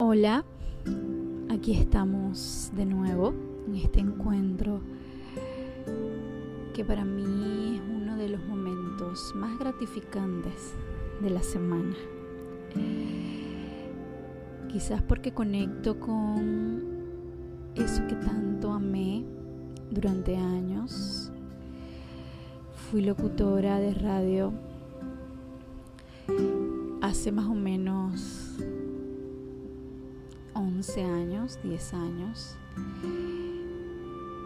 Hola, aquí estamos de nuevo en este encuentro que para mí es uno de los momentos más gratificantes de la semana. Quizás porque conecto con eso que tanto amé durante años. Fui locutora de radio hace más o menos 11 años, 10 años,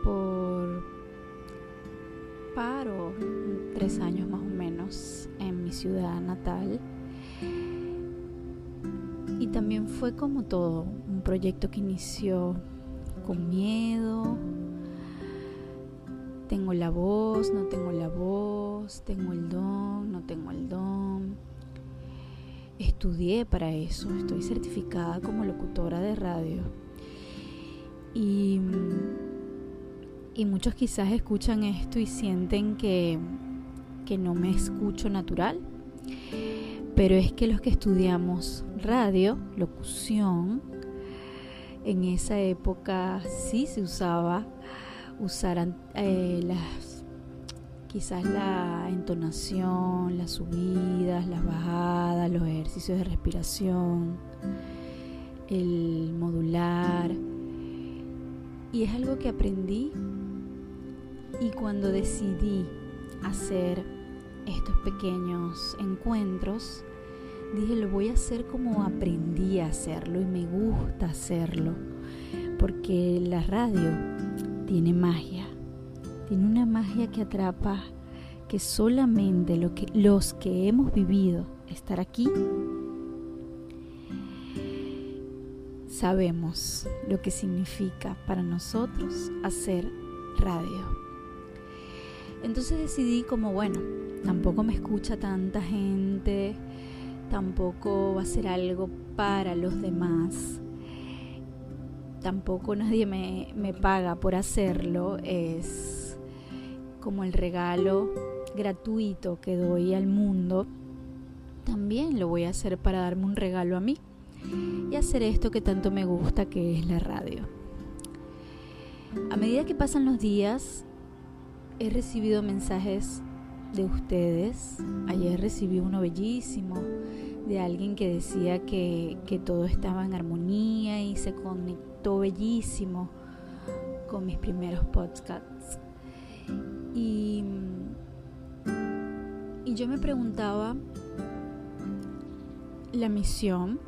por paro, 3 años más o menos, en mi ciudad natal. Y también fue como todo, un proyecto que inició con miedo. Tengo la voz, no tengo la voz, tengo el don, no tengo el don estudié para eso, estoy certificada como locutora de radio. Y, y muchos quizás escuchan esto y sienten que, que no me escucho natural. Pero es que los que estudiamos radio, locución, en esa época sí se usaba usar eh, las quizás la entonación, las subidas, las bajadas, los ejercicios de respiración, el modular. Y es algo que aprendí y cuando decidí hacer estos pequeños encuentros, dije lo voy a hacer como aprendí a hacerlo y me gusta hacerlo, porque la radio tiene magia tiene una magia que atrapa que solamente los que hemos vivido estar aquí sabemos lo que significa para nosotros hacer radio. Entonces decidí como, bueno, tampoco me escucha tanta gente, tampoco va a ser algo para los demás, tampoco nadie me, me paga por hacerlo, es como el regalo gratuito que doy al mundo, también lo voy a hacer para darme un regalo a mí y hacer esto que tanto me gusta, que es la radio. A medida que pasan los días, he recibido mensajes de ustedes. Ayer recibí uno bellísimo de alguien que decía que, que todo estaba en armonía y se conectó bellísimo con mis primeros podcasts. Y, yo me preguntaba la misión,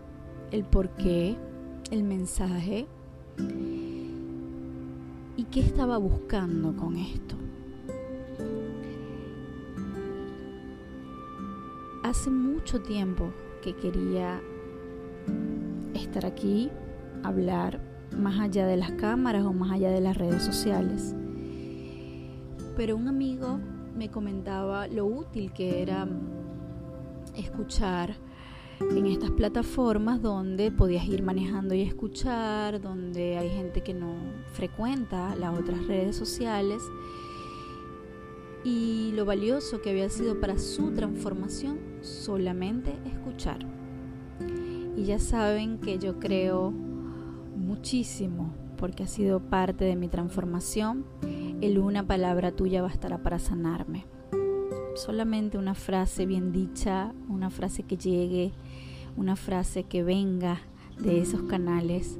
el porqué, el mensaje y qué estaba buscando con esto. Hace mucho tiempo que quería estar aquí, hablar más allá de las cámaras o más allá de las redes sociales pero un amigo me comentaba lo útil que era escuchar en estas plataformas donde podías ir manejando y escuchar, donde hay gente que no frecuenta las otras redes sociales y lo valioso que había sido para su transformación solamente escuchar. Y ya saben que yo creo muchísimo porque ha sido parte de mi transformación el una palabra tuya bastará para sanarme. Solamente una frase bien dicha, una frase que llegue, una frase que venga de esos canales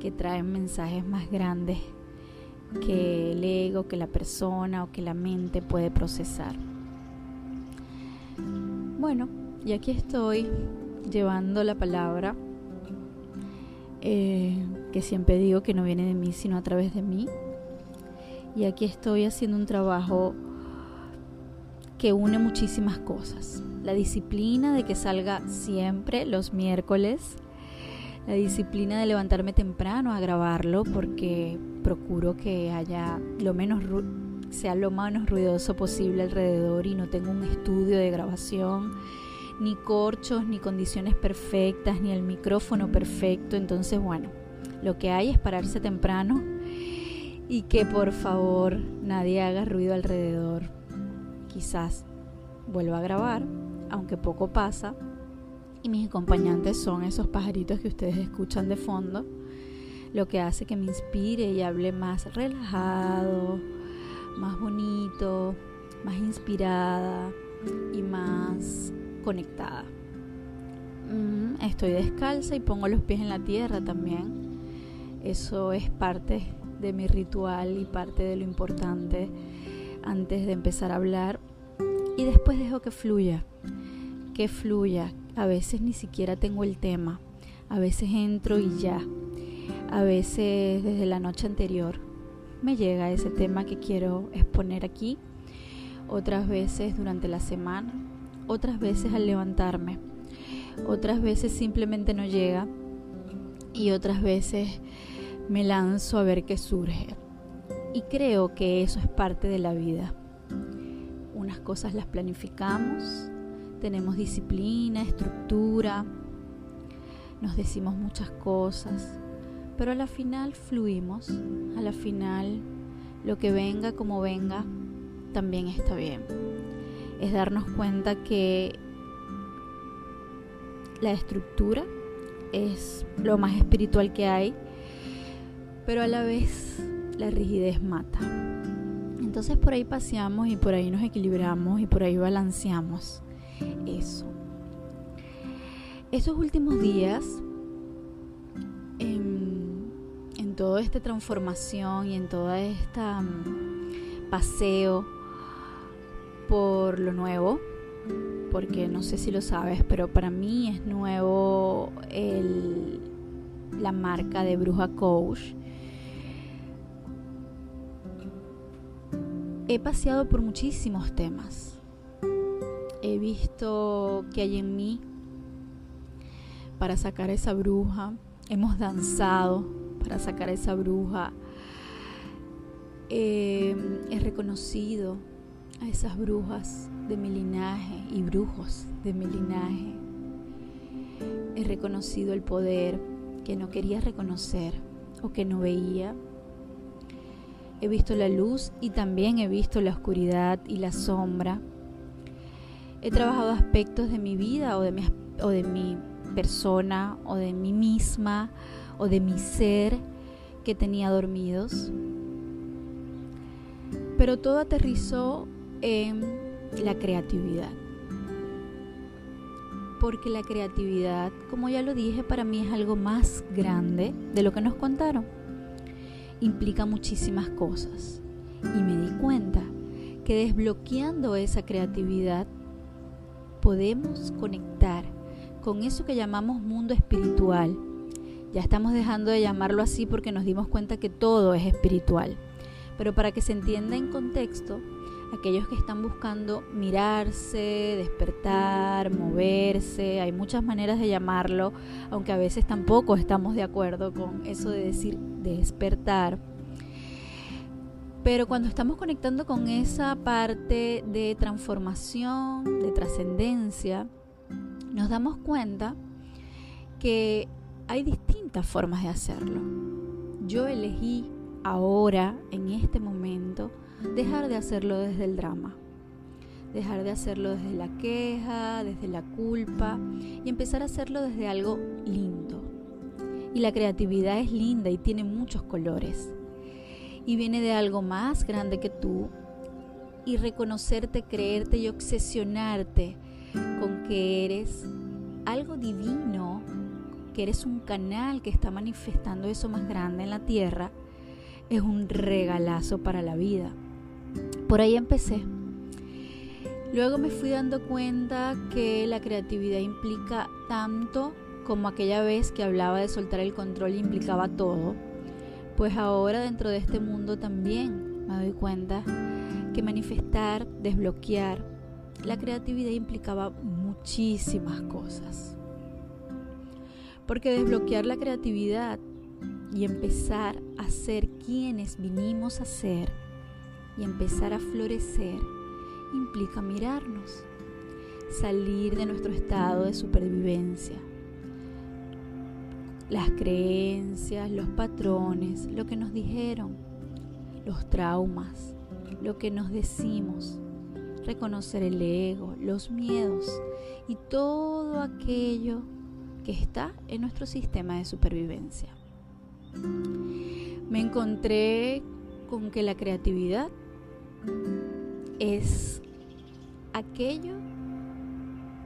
que traen mensajes más grandes que el ego, que la persona o que la mente puede procesar. Bueno, y aquí estoy llevando la palabra eh, que siempre digo que no viene de mí, sino a través de mí, y aquí estoy haciendo un trabajo que une muchísimas cosas. La disciplina de que salga siempre los miércoles, la disciplina de levantarme temprano a grabarlo porque procuro que haya lo menos sea lo menos ruidoso posible alrededor y no tengo un estudio de grabación ni corchos, ni condiciones perfectas, ni el micrófono perfecto. Entonces, bueno, lo que hay es pararse temprano y que por favor nadie haga ruido alrededor. Quizás vuelva a grabar, aunque poco pasa, Y mis acompañantes son esos pajaritos que ustedes escuchan de fondo, lo que hace que me inspire y hable más relajado, más bonito, más inspirada y más conectada. Mm, estoy descalza y pongo los pies en la tierra también. Eso es parte de mi ritual y parte de lo importante antes de empezar a hablar. Y después dejo que fluya, que fluya. A veces ni siquiera tengo el tema. A veces entro y ya. A veces desde la noche anterior me llega ese tema que quiero exponer aquí. Otras veces durante la semana. Otras veces al levantarme otras veces simplemente no llega y otras veces me lanzo a ver qué surge. Y creo que eso es parte de la vida. Unas cosas las planificamos, tenemos disciplina, estructura, nos decimos muchas cosas, pero a la final fluimos, a la final lo que venga como venga también está bien. Es darnos cuenta que la estructura es lo más espiritual que hay, pero a la vez la rigidez mata. Entonces por ahí paseamos y por ahí nos equilibramos y por ahí balanceamos eso. Esos últimos días, en, en toda esta transformación y en toda esta mm, paseo por lo nuevo, porque no sé si lo sabes, pero para mí es nuevo la marca de Bruja Coach. He paseado por muchísimos temas. He visto que hay en mí para sacar esa bruja. Hemos danzado para sacar esa bruja. he reconocido a esas brujas de mi linaje y brujos de mi linaje. He reconocido el poder que no quería reconocer o que no veía. He visto la luz y también he visto la oscuridad y la sombra. He trabajado aspectos de mi vida o de mi, o de mi persona o de mí misma o de mi ser que tenía dormidos. Pero todo aterrizó en la creatividad. Porque la creatividad, como ya lo dije, para mí es algo más grande de lo que nos contaron. Implica muchísimas cosas. Y me di cuenta que desbloqueando esa creatividad podemos conectar con eso que llamamos mundo espiritual. Ya estamos dejando de llamarlo así porque nos dimos cuenta que todo es espiritual. Pero para que se entienda en contexto, aquellos que están buscando mirarse, despertar, moverse, hay muchas maneras de llamarlo, aunque a veces tampoco estamos de acuerdo con eso de decir despertar. Pero cuando estamos conectando con esa parte de transformación, de trascendencia, nos damos cuenta que hay distintas formas de hacerlo. Yo elegí ahora, en este momento, dejar de hacerlo desde el drama, dejar de hacerlo desde la queja, desde la culpa y empezar a hacerlo desde algo lindo. Y la creatividad es linda y tiene muchos colores. Y viene de algo más grande que tú. Y reconocerte, creerte y obsesionarte con que eres algo divino, que eres un canal que está manifestando eso más grande en la tierra, es un regalazo para la vida. Por ahí empecé. Luego me fui dando cuenta que la creatividad implica tanto como aquella vez que hablaba de soltar el control implicaba todo. Pues ahora dentro de este mundo también me doy cuenta que manifestar, desbloquear, la creatividad implicaba muchísimas cosas. Porque desbloquear la creatividad y empezar a ser quienes vinimos a ser y empezar a florecer implica mirarnos, salir de nuestro estado de supervivencia. Las creencias, los patrones, lo que nos dijeron, los traumas, lo que nos decimos, reconocer el ego, los miedos y todo aquello que está en nuestro sistema de supervivencia. Me encontré con que la creatividad es aquello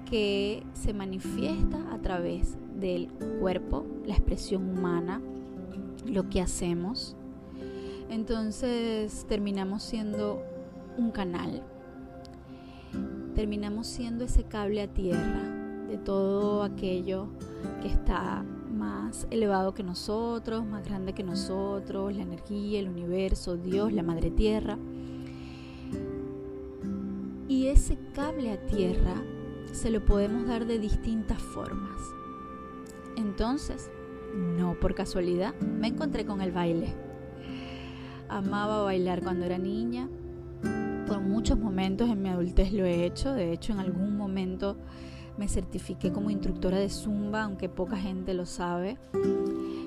que se manifiesta a través del cuerpo, la expresión humana, lo que hacemos. Entonces terminamos siendo un canal, terminamos siendo ese cable a tierra de todo aquello que está más elevado que nosotros, más grande que nosotros, la energía, el universo, Dios, la madre tierra. Ese cable a tierra se lo podemos dar de distintas formas. Entonces, no por casualidad, me encontré con el baile. Amaba bailar cuando era niña. Por muchos momentos en mi adultez lo he hecho. De hecho, en algún momento me certifiqué como instructora de zumba, aunque poca gente lo sabe.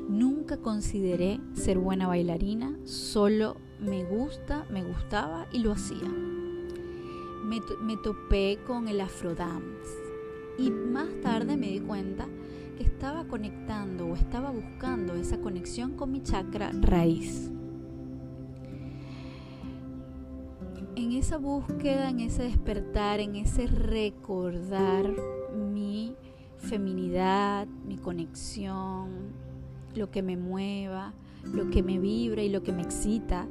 Nunca consideré ser buena bailarina, solo me gusta, me gustaba y lo hacía. Me, topé con el afrodance y más tarde me di cuenta que estaba conectando o estaba buscando esa conexión con mi chakra raíz. En esa búsqueda, en ese despertar, en ese recordar mi feminidad, mi conexión, lo que me mueva, lo que me vibra y lo que me excita,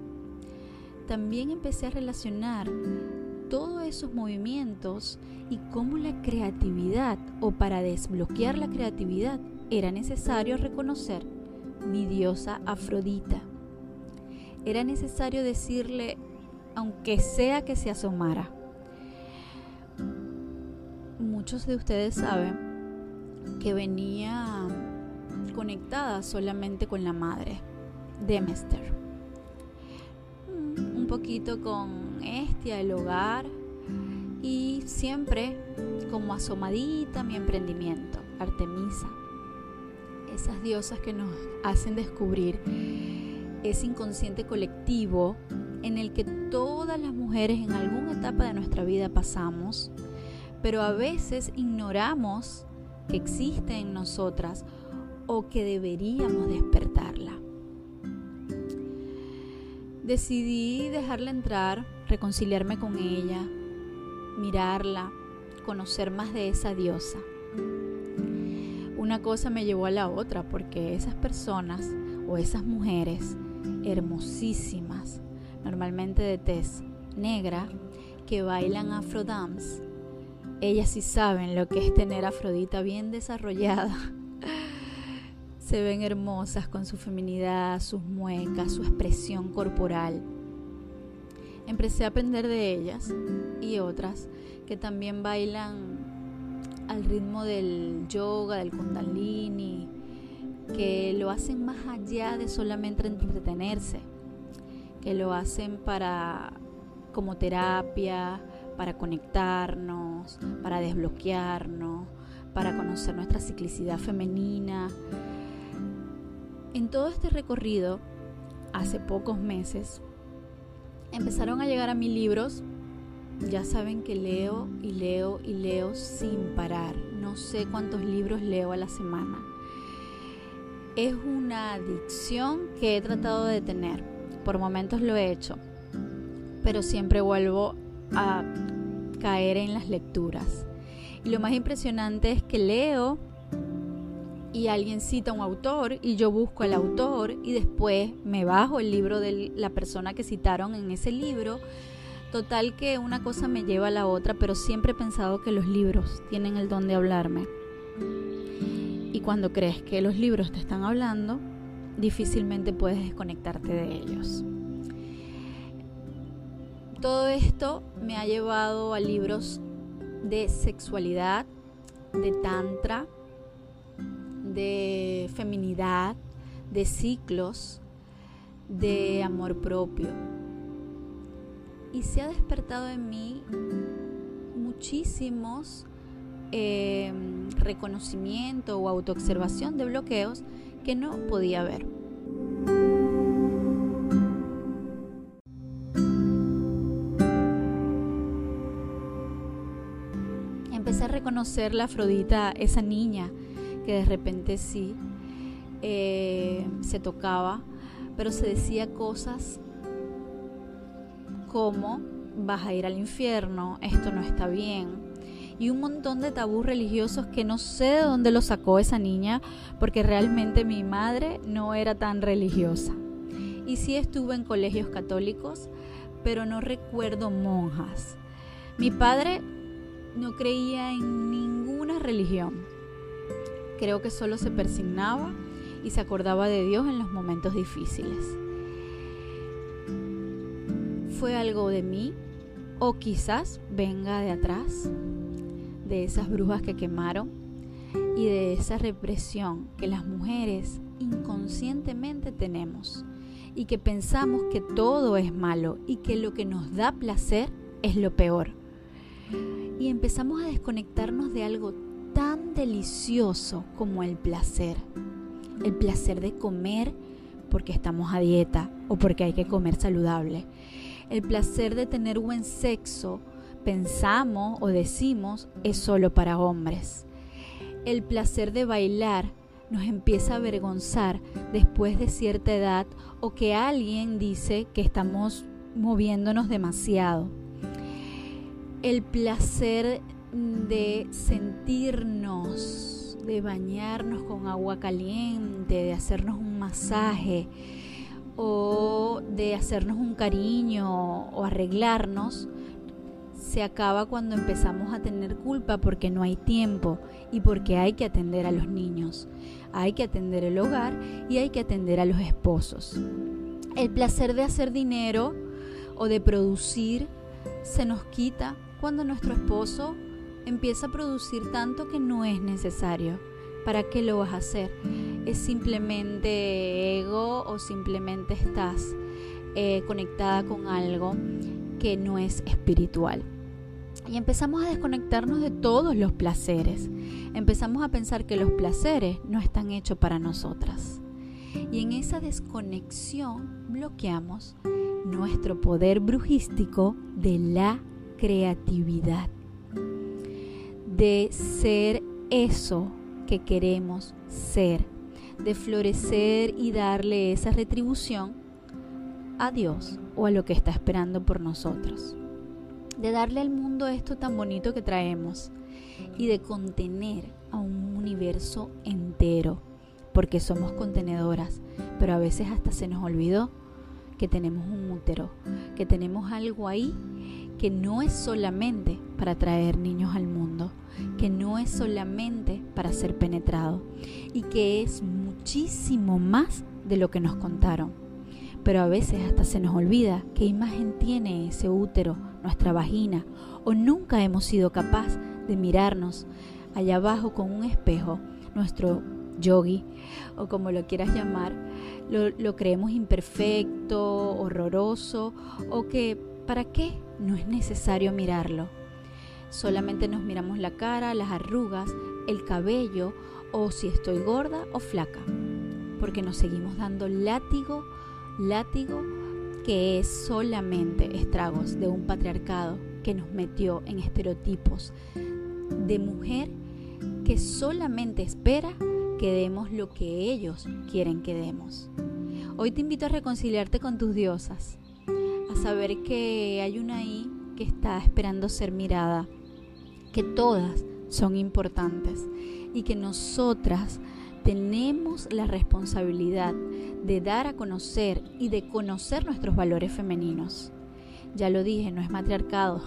también empecé a relacionar todos esos movimientos y cómo la creatividad o para desbloquear la creatividad era necesario reconocer mi diosa Afrodita. Era necesario decirle, aunque sea que se asomara. Muchos de ustedes saben que venía conectada solamente con la madre, Demester. Un poquito con Estia, el hogar, y siempre como asomadita mi emprendimiento, Artemisa. Esas diosas que nos hacen descubrir ese inconsciente colectivo en el que todas las mujeres en alguna etapa de nuestra vida pasamos, pero a veces ignoramos que existe en nosotras o que deberíamos despertarla. Decidí dejarla entrar, reconciliarme con ella, mirarla, conocer más de esa diosa. Una cosa me llevó a la otra porque esas personas o esas mujeres hermosísimas, normalmente de tez negra, que bailan afrodance, ellas sí saben lo que es tener Afrodita bien desarrollada. Se ven hermosas con su feminidad, sus muecas, su expresión corporal empecé a aprender de ellas y otras que también bailan al ritmo del yoga, del kundalini, que lo hacen más allá de solamente entretenerse, que lo hacen para como terapia, para conectarnos, para desbloquearnos, para conocer nuestra ciclicidad femenina. En todo este recorrido, hace pocos meses, empezaron a llegar a mis libros. Ya saben que leo y leo y leo sin parar. No sé cuántos libros leo a la semana. Es una adicción que he tratado de detener. Por momentos lo he hecho. Pero siempre vuelvo a caer en las lecturas. Y lo más impresionante es que leo y alguien cita un autor y yo busco al autor y después me bajo el libro de la persona que citaron en ese libro. Total que una cosa me lleva a la otra, pero siempre he pensado que los libros tienen el don de hablarme. Y cuando crees que los libros te están hablando, difícilmente puedes desconectarte de ellos. Todo esto me ha llevado a libros de sexualidad, de tantra, de feminidad, de ciclos, de amor propio. Y se ha despertado en mí muchísimos eh, reconocimiento o autoobservación de bloqueos que no podía ver. reconocer la Afrodita, esa niña que de repente sí eh, se tocaba, pero se decía cosas como vas a ir al infierno, esto no está bien, y un montón de tabús religiosos que no sé de dónde lo sacó esa niña, porque realmente mi madre no era tan religiosa. Y sí estuve en colegios católicos, pero no recuerdo monjas. Mi padre no creía en ninguna religión. Creo que solo se persignaba y se acordaba de Dios en los momentos difíciles. Fue algo de mí o quizás venga de atrás de esas brujas que quemaron y de esa represión que las mujeres inconscientemente tenemos y que pensamos que todo es malo y que lo que nos da placer es lo peor. Y empezamos a desconectarnos de algo tan delicioso como el placer. El placer de comer porque estamos a dieta o porque hay que comer saludable. El placer de tener buen sexo pensamos o decimos es solo para hombres. El placer de bailar nos empieza a avergonzar después de cierta edad o que alguien dice que estamos moviéndonos demasiado. El placer de sentirnos, de bañarnos con agua caliente, de hacernos un masaje o de hacernos un cariño o arreglarnos, se acaba cuando empezamos a tener culpa porque no hay tiempo y porque hay que atender a los niños, hay que atender el hogar y hay que atender a los esposos. El placer de hacer dinero o de producir se nos quita cuando nuestro esposo empieza a producir tanto que no es necesario. ¿Para qué lo vas a hacer? ¿Es simplemente ego o simplemente estás eh, conectada con algo que no es espiritual? Y empezamos a desconectarnos de todos los placeres. Empezamos a pensar que los placeres no están hechos para nosotras. Y en esa desconexión bloqueamos nuestro poder brujístico de la creatividad. De ser eso que queremos ser. De florecer y darle esa retribución a Dios o a lo que está esperando por nosotros de darle al mundo esto tan bonito que traemos y de contener a un universo entero, porque somos contenedoras, pero a veces hasta se nos olvidó que tenemos un útero, que tenemos algo ahí que no es solamente para traer niños al mundo, que no es solamente para ser penetrado y que es muchísimo más de lo que nos contaron. Pero a veces hasta se nos olvida qué imagen tiene ese útero nuestra vagina, o nunca hemos sido capaz de mirarnos allá abajo con un espejo, nuestro yogi, o como lo quieras llamar, lo, lo creemos imperfecto, horroroso, o que ¿para qué? No es necesario mirarlo. Solamente nos miramos la cara, las arrugas, el cabello, o si estoy gorda o flaca, porque nos seguimos dando látigo, látigo que es solamente estragos de un patriarcado que nos metió en estereotipos de mujer que solamente espera que demos lo que ellos quieren que demos. Hoy te invito a reconciliarte con tus diosas, saber que hay una ahí que está esperando ser mirada, que todas son importantes y que nosotras tenemos la responsabilidad de dar a conocer y de conocer nuestros valores femeninos. Ya lo dije, no es matriarcado,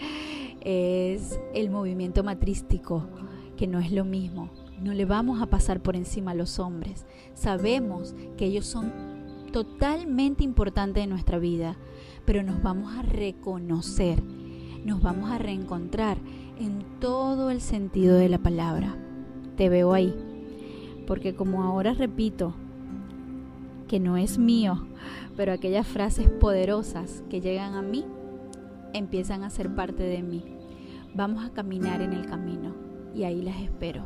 es el movimiento matrístico, que no es lo mismo. No le vamos a pasar por encima a los hombres. Sabemos que ellos son totalmente importantes en nuestra vida, pero nos vamos a reconocer, nos vamos a reencontrar en todo el sentido de la palabra. Te veo ahí porque como ahora repito, que no es mío, pero aquellas frases poderosas que llegan a mí empiezan a ser parte de mí. Vamos a caminar en el camino y ahí las espero.